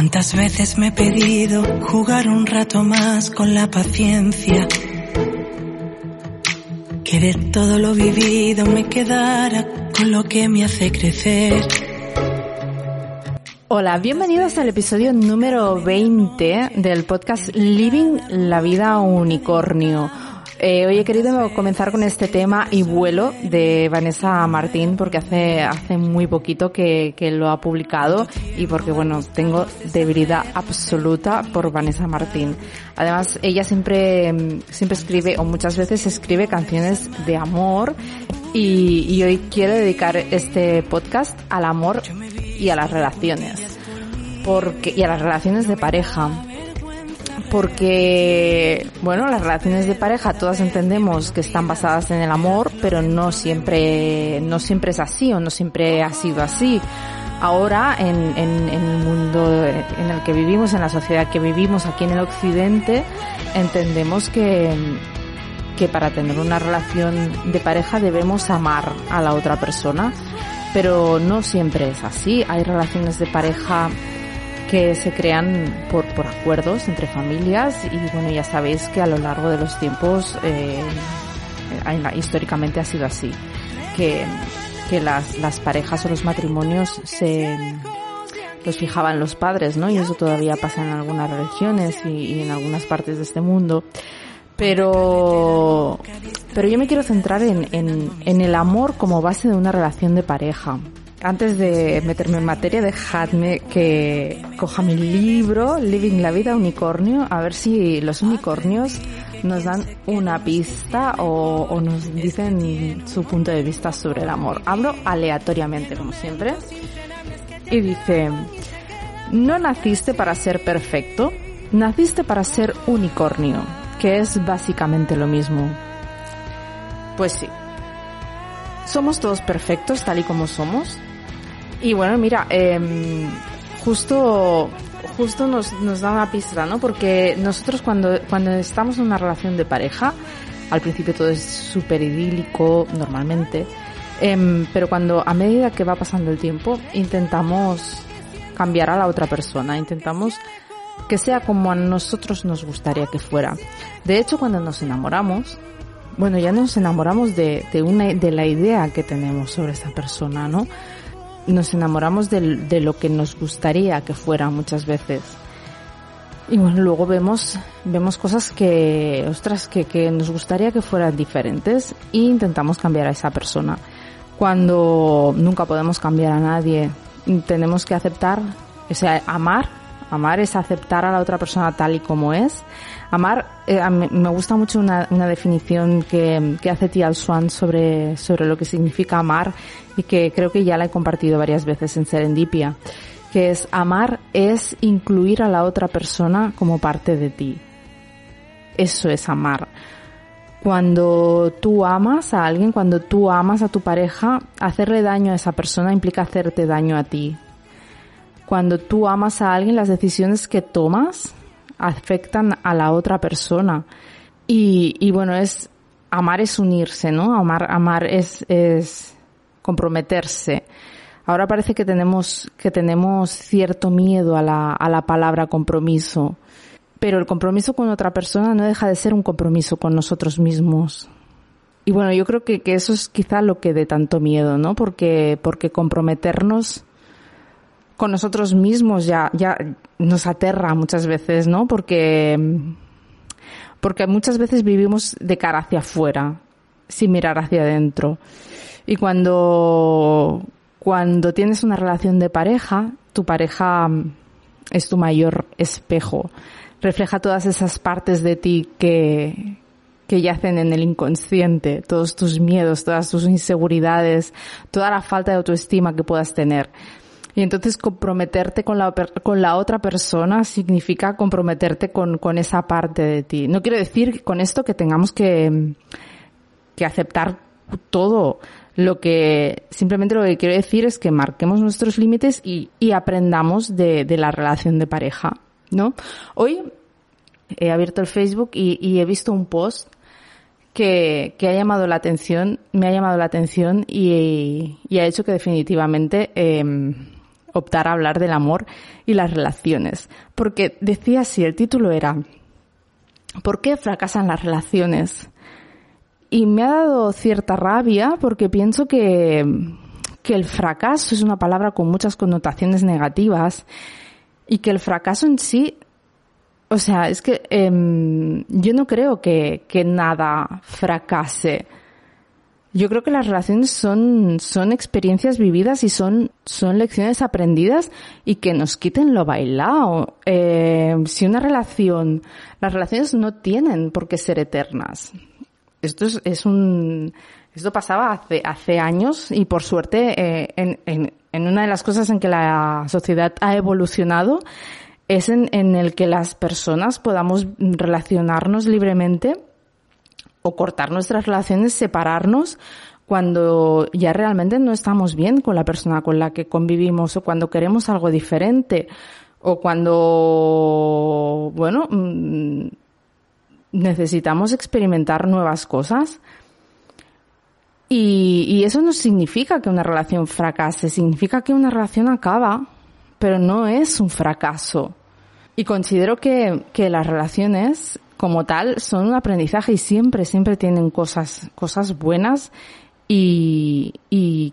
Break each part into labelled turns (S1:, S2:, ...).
S1: ¿Cuántas veces me he pedido jugar un rato más con la paciencia? Que de todo lo vivido me quedara con lo que me hace crecer.
S2: Hola, bienvenidos al episodio número 20 del podcast Living la vida unicornio. Eh, hoy he querido comenzar con este tema y vuelo de Vanessa Martín porque hace, hace muy poquito que, que lo ha publicado y porque bueno, tengo debilidad absoluta por Vanessa Martín. Además, ella siempre, siempre escribe o muchas veces escribe canciones de amor y, y hoy quiero dedicar este podcast al amor y a las relaciones. Porque, y a las relaciones de pareja porque, bueno, las relaciones de pareja todas entendemos que están basadas en el amor, pero no siempre, no siempre es así o no siempre ha sido así. Ahora, en, en, en el mundo en el que vivimos, en la sociedad que vivimos aquí en el occidente, entendemos que, que para tener una relación de pareja debemos amar a la otra persona, pero no siempre es así. Hay relaciones de pareja que se crean por, por acuerdos entre familias y bueno, ya sabéis que a lo largo de los tiempos eh, históricamente ha sido así, que, que las, las parejas o los matrimonios se los fijaban los padres, ¿no? Y eso todavía pasa en algunas religiones y, en algunas partes de este mundo. Pero, pero yo me quiero centrar en, en, en el amor como base de una relación de pareja antes de meterme en materia, dejadme que coja mi libro, Living la Vida Unicornio, a ver si los unicornios nos dan una pista o, o, nos dicen su punto de vista sobre el amor. Hablo aleatoriamente, como siempre. Y dice, no naciste para ser perfecto, naciste para ser unicornio, que es básicamente lo mismo. Pues sí. ¿Somos todos perfectos tal y como somos? Y bueno, mira, eh, justo, justo nos, nos da una pista, ¿no? Porque nosotros cuando, cuando estamos en una relación de pareja, al principio todo es súper idílico, normalmente, eh, pero cuando a medida que va pasando el tiempo, intentamos cambiar a la otra persona, intentamos que sea como a nosotros nos gustaría que fuera. De hecho, cuando nos enamoramos, bueno, ya nos enamoramos de, de una, de la idea que tenemos sobre esa persona, ¿no? Nos enamoramos de, de, lo que nos gustaría que fuera muchas veces. Y bueno, luego vemos, vemos cosas que, ostras, que, que nos gustaría que fueran diferentes e intentamos cambiar a esa persona. Cuando nunca podemos cambiar a nadie, tenemos que aceptar, o sea, amar, amar es aceptar a la otra persona tal y como es. Amar, eh, me gusta mucho una, definición que, que hace Tial Swan sobre, sobre lo que significa amar y que creo que ya la he compartido varias veces en Serendipia, que es amar es incluir a la otra persona como parte de ti. Eso es amar. Cuando tú amas a alguien, cuando tú amas a tu pareja, hacerle daño a esa persona implica hacerte daño a ti. Cuando tú amas a alguien, las decisiones que tomas afectan a la otra persona. Y, y bueno, es, amar es unirse, ¿no? Amar, amar es, es, comprometerse. Ahora parece que tenemos, que tenemos cierto miedo a la, a la palabra compromiso, pero el compromiso con otra persona no deja de ser un compromiso con nosotros mismos. Y bueno, yo creo que, que eso es quizá lo que dé tanto miedo, ¿no? Porque, porque comprometernos con nosotros mismos ya, ya nos aterra muchas veces, ¿no? Porque, porque muchas veces vivimos de cara hacia afuera, sin mirar hacia adentro. Y cuando, cuando tienes una relación de pareja, tu pareja es tu mayor espejo. Refleja todas esas partes de ti que, que yacen en el inconsciente, todos tus miedos, todas tus inseguridades, toda la falta de autoestima que puedas tener. Y entonces comprometerte con la, con la otra persona significa comprometerte con, con esa parte de ti. No quiero decir con esto que tengamos que, que aceptar todo. Lo que, simplemente lo que quiero decir es que marquemos nuestros límites y, y aprendamos de, de la relación de pareja, ¿no? Hoy he abierto el Facebook y, he visto un post que, que, ha llamado la atención, me ha llamado la atención y, y ha hecho que definitivamente eh, optara a hablar del amor y las relaciones. Porque decía así, el título era ¿Por qué fracasan las relaciones? Y me ha dado cierta rabia porque pienso que, que el fracaso es una palabra con muchas connotaciones negativas y que el fracaso en sí o sea, es que eh, yo no creo que, que nada fracase. Yo creo que las relaciones son, son experiencias vividas y son, son lecciones aprendidas y que nos quiten lo bailado. Eh, si una relación, las relaciones no tienen por qué ser eternas. Esto es, es un, esto pasaba hace, hace años y por suerte eh, en, en, en una de las cosas en que la sociedad ha evolucionado es en, en el que las personas podamos relacionarnos libremente o cortar nuestras relaciones, separarnos cuando ya realmente no estamos bien con la persona con la que convivimos o cuando queremos algo diferente o cuando, bueno, necesitamos experimentar nuevas cosas. Y, y, eso no significa que una relación fracase, significa que una relación acaba, pero no es un fracaso. Y considero que, que las relaciones como tal son un aprendizaje y siempre, siempre tienen cosas, cosas buenas y, y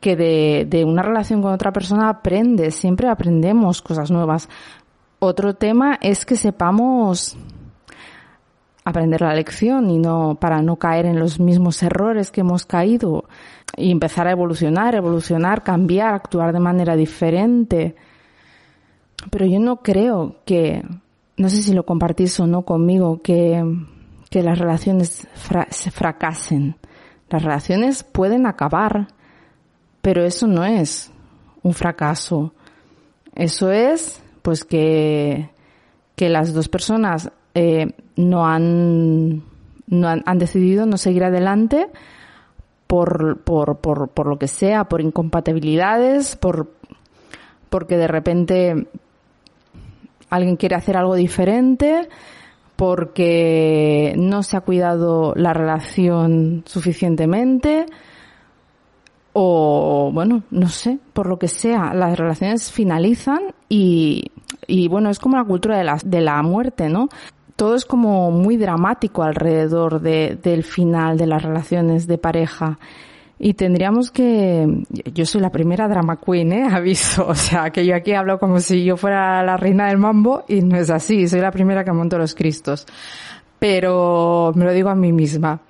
S2: que de, de una relación con otra persona aprendes, siempre aprendemos cosas nuevas. Otro tema es que sepamos aprender la lección y no para no caer en los mismos errores que hemos caído y empezar a evolucionar, evolucionar, cambiar, actuar de manera diferente. Pero yo no creo que, no sé si lo compartís o no conmigo, que, que las relaciones se fracasen. Las relaciones pueden acabar, pero eso no es un fracaso. Eso es, pues, que, que las dos personas eh, no han, no han, han, decidido no seguir adelante por, por, por, por lo que sea, por incompatibilidades, por, porque de repente alguien quiere hacer algo diferente porque no se ha cuidado la relación suficientemente o bueno, no sé, por lo que sea, las relaciones finalizan y, y bueno, es como la cultura de la, de la muerte, ¿no? Todo es como muy dramático alrededor de, del final de las relaciones de pareja y tendríamos que, yo soy la primera drama queen, ¿eh? Aviso. O sea, que yo aquí hablo como si yo fuera la reina del mambo y no es así. Soy la primera que monto los cristos. Pero me lo digo a mí misma.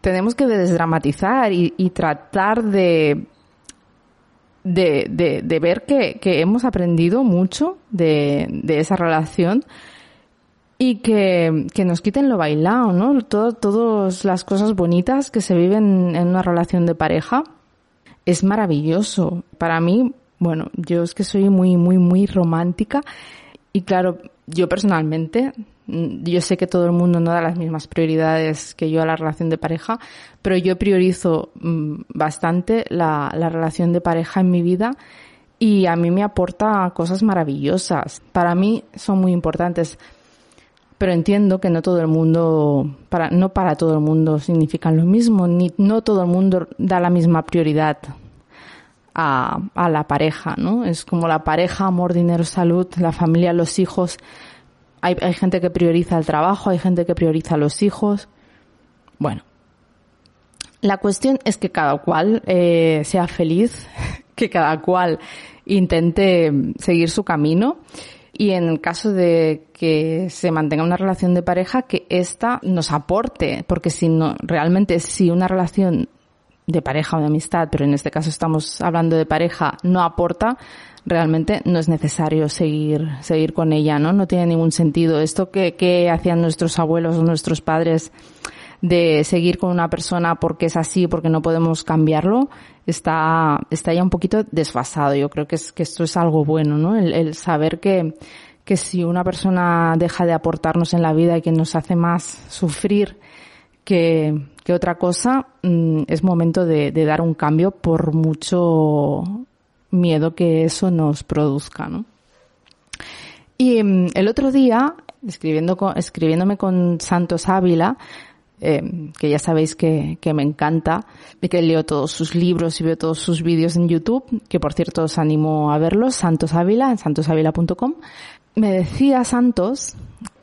S2: Tenemos que desdramatizar y, y tratar de, de, de, de, ver que, que hemos aprendido mucho de, de esa relación y que, que nos quiten lo bailado, ¿no? Todo, todas las cosas bonitas que se viven en una relación de pareja es maravilloso. Para mí, bueno, yo es que soy muy, muy, muy romántica y claro, yo personalmente, mm, yo sé que todo el mundo no da las mismas prioridades que yo a la relación de pareja, pero yo priorizo mm, bastante la, la relación de pareja en mi vida y a mí me aporta cosas maravillosas. Para mí son muy importantes pero entiendo que no todo el mundo, para, no para todo el mundo significan lo mismo, ni no todo el mundo da la misma prioridad a, a la pareja, ¿no? Es como la pareja, amor, dinero, salud, la familia, los hijos. Hay, hay gente que prioriza el trabajo, hay gente que prioriza los hijos. Bueno, la cuestión es que cada cual eh, sea feliz, que cada cual intente seguir su camino y en el caso de que se mantenga una relación de pareja, que ésta nos aporte, porque si no, realmente si una relación de pareja o de amistad, pero en este caso estamos hablando de pareja, no aporta, realmente no es necesario seguir, seguir con ella, ¿no? No tiene ningún sentido. Esto que, que hacían nuestros abuelos o nuestros padres de seguir con una persona porque es así, porque no podemos cambiarlo, está, está ya un poquito desfasado. Yo creo que, es, que esto es algo bueno, ¿no? El, saber que, que si una persona deja de aportarnos en la vida y que nos hace más sufrir que, que otra cosa, mm, es momento de, de dar un cambio por mucho miedo que eso nos produzca, ¿no? Y mm, el otro día, escribiendo escribiéndome con Santos Ávila, eh, que ya sabéis que, que, me encanta, que leo todos sus libros y veo todos sus vídeos en YouTube, que por cierto os animo a verlos, Santos Ávila, en santosávila.com, me decía Santos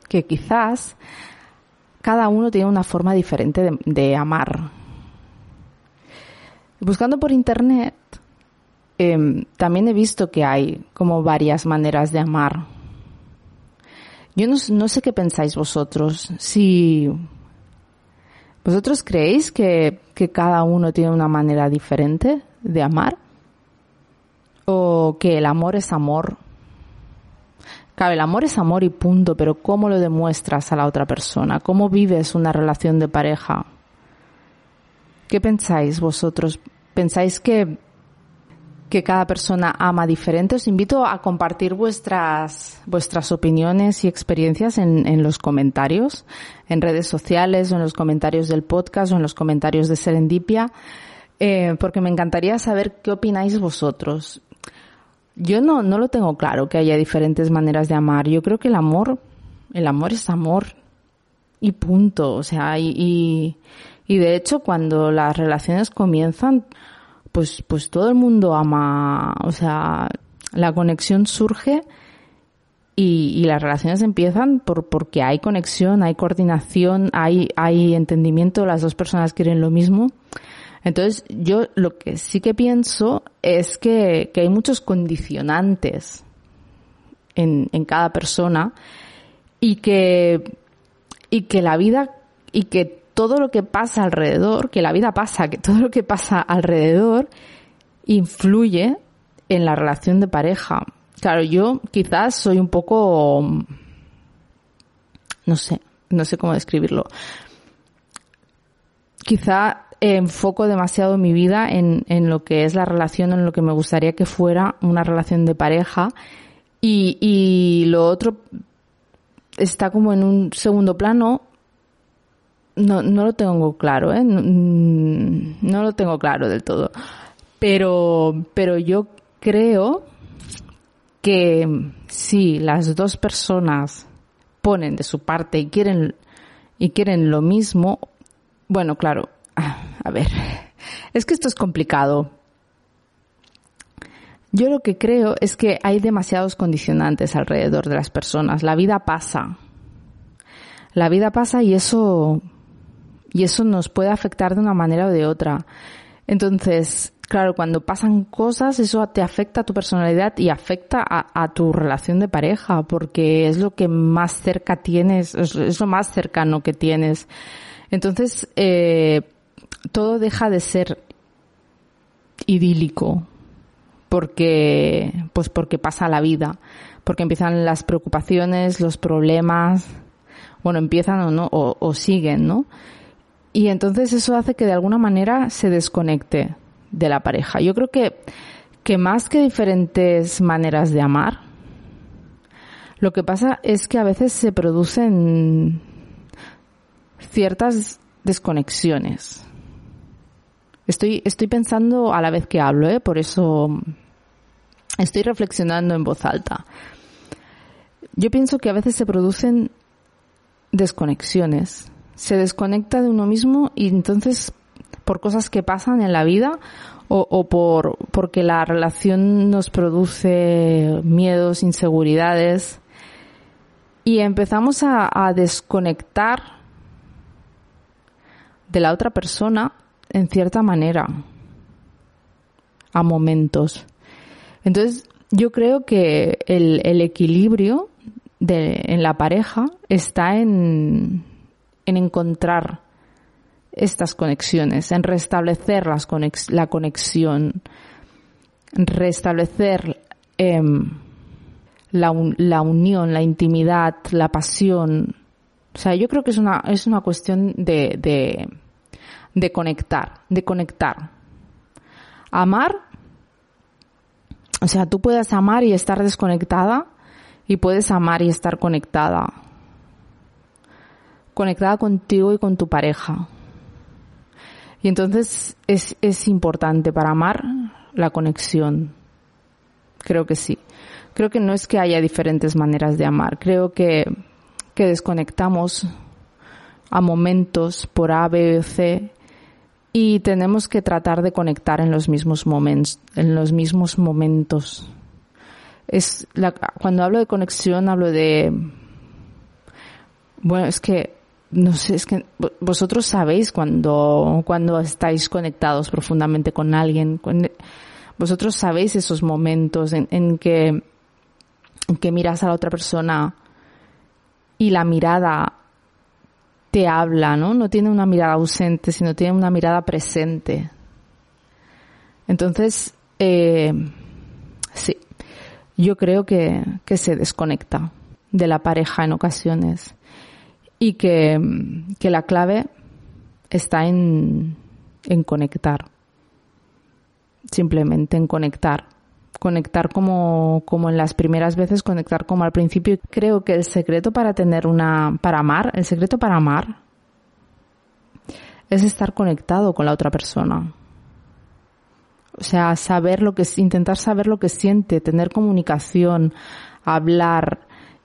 S2: que quizás cada uno tiene una forma diferente de, amar. Buscando por internet, eh, también he visto que hay como varias maneras de amar. Yo no, no sé qué pensáis vosotros. Si vosotros creéis que, que cada uno tiene una manera diferente de amar o que el amor es amor. Claro, el amor es amor y punto, pero ¿cómo lo demuestras a la otra persona? ¿Cómo vives una relación de pareja? ¿Qué pensáis vosotros? ¿Pensáis que que cada persona ama diferente. Os invito a compartir vuestras, vuestras opiniones y experiencias en, en los comentarios, en redes sociales o en los comentarios del podcast o en los comentarios de Serendipia, eh, porque me encantaría saber qué opináis vosotros. Yo no, no lo tengo claro que haya diferentes maneras de amar. Yo creo que el amor, el amor es amor y punto. O sea, y, y, y de hecho cuando las relaciones comienzan, pues, pues todo el mundo ama, o sea, la conexión surge y, y las relaciones empiezan por, porque hay conexión, hay coordinación, hay, hay entendimiento, las dos personas quieren lo mismo. Entonces, yo lo que sí que pienso es que, que hay muchos condicionantes en, en cada persona y que, y que la vida, y que todo lo que pasa alrededor, que la vida pasa, que todo lo que pasa alrededor influye en la relación de pareja. Claro, yo quizás soy un poco, no sé, no sé cómo describirlo. Quizá enfoco demasiado mi vida en, en lo que es la relación, en lo que me gustaría que fuera una relación de pareja y, y lo otro está como en un segundo plano no, no lo tengo claro, ¿eh? Mm, no, lo tengo claro del todo. Pero, pero yo creo que si las dos personas ponen de su parte y quieren, y quieren lo mismo, bueno, claro, a ver, es que esto es complicado. Yo lo que creo es que hay demasiados condicionantes alrededor de las personas. La vida pasa. La vida pasa y eso y eso nos puede afectar de una manera o de otra. Entonces, claro, cuando pasan cosas, eso te afecta a tu personalidad y afecta a, tu relación de pareja, porque es lo que más cerca tienes, es, lo más cercano que tienes. Entonces, eh, todo deja de ser idílico, porque, pues porque pasa la vida, porque empiezan las preocupaciones, los problemas, bueno, empiezan o no, o, o siguen, ¿no? Y entonces eso hace que de alguna manera se desconecte de la pareja. Yo creo que, que más que diferentes maneras de amar, lo que pasa es que a veces se producen ciertas desconexiones. Estoy, estoy pensando a la vez que hablo, ¿eh? por eso estoy reflexionando en voz alta. Yo pienso que a veces se producen desconexiones se desconecta de uno mismo y entonces por cosas que pasan en la vida o, por porque la relación nos produce miedos, inseguridades y empezamos a, desconectar de la otra persona en cierta manera a momentos. Entonces, yo creo que el, equilibrio en la pareja está en, en encontrar estas conexiones, en restablecer las la conexión, restablecer em, la, la unión, la intimidad, la pasión, O sea, yo creo que es una, es una cuestión de, de, de conectar, de conectar. Amar, o sea, tú puedes amar y estar desconectada y puedes amar y estar conectada. Conectada contigo y con tu pareja. Y entonces es, es importante para amar la conexión. Creo que sí. Creo que no es que haya diferentes maneras de amar. Creo que, que desconectamos a momentos por A, B C y tenemos que tratar de conectar en los mismos momentos, en los mismos momentos. Es la, cuando hablo de conexión hablo de, bueno, es que, no sé, es que vosotros sabéis cuando, cuando estáis conectados profundamente con alguien, vosotros sabéis esos momentos en, en que, en que miras a la otra persona y la mirada te habla, ¿no? No tiene una mirada ausente, sino tiene una mirada presente. Entonces, eh, sí, yo creo que, que se desconecta de la pareja en ocasiones y que, que la clave está en, en conectar. Simplemente en conectar conectar como, como en las primeras veces, conectar como al principio. Creo que el secreto para tener una, para amar, el secreto para amar es estar conectado con la otra persona. O sea, saber lo que intentar saber lo que siente, tener comunicación, hablar,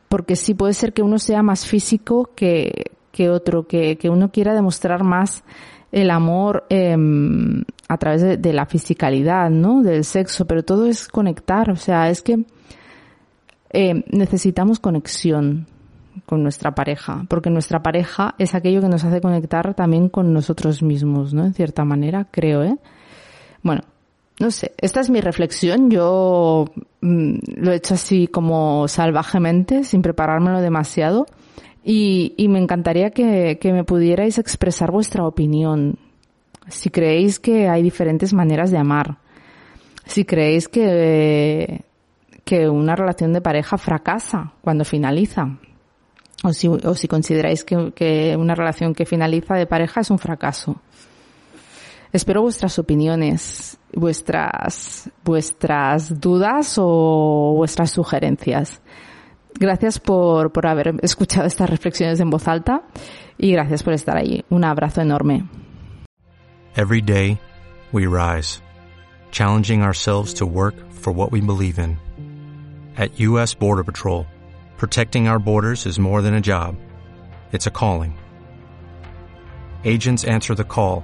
S2: porque sí puede ser que uno sea más físico que, que otro, que, que uno quiera demostrar más el amor eh, a través de, la fisicalidad, ¿no? Del sexo, pero todo es conectar, o sea, es que eh, necesitamos conexión con nuestra pareja, porque nuestra pareja es aquello que nos hace conectar también con nosotros mismos, ¿no? En cierta manera, creo, ¿eh? Bueno, no sé, esta es mi reflexión, yo mm, lo he hecho así como salvajemente, sin preparármelo demasiado. Y, me encantaría que, que, me pudierais expresar vuestra opinión. Si creéis que hay diferentes maneras de amar. Si creéis que, que una relación de pareja fracasa cuando finaliza. O si, o si consideráis que, que una relación que finaliza de pareja es un fracaso. Espero vuestras opiniones, vuestras, vuestras dudas o vuestras sugerencias. Gracias por, por haber escuchado estas reflexiones en voz alta y gracias por estar ahí. Un abrazo enorme.
S3: Every day we rise, challenging ourselves to work for what we believe in. At U.S. Border Patrol, protecting our borders is more than a job. It's a calling. Agents answer the call,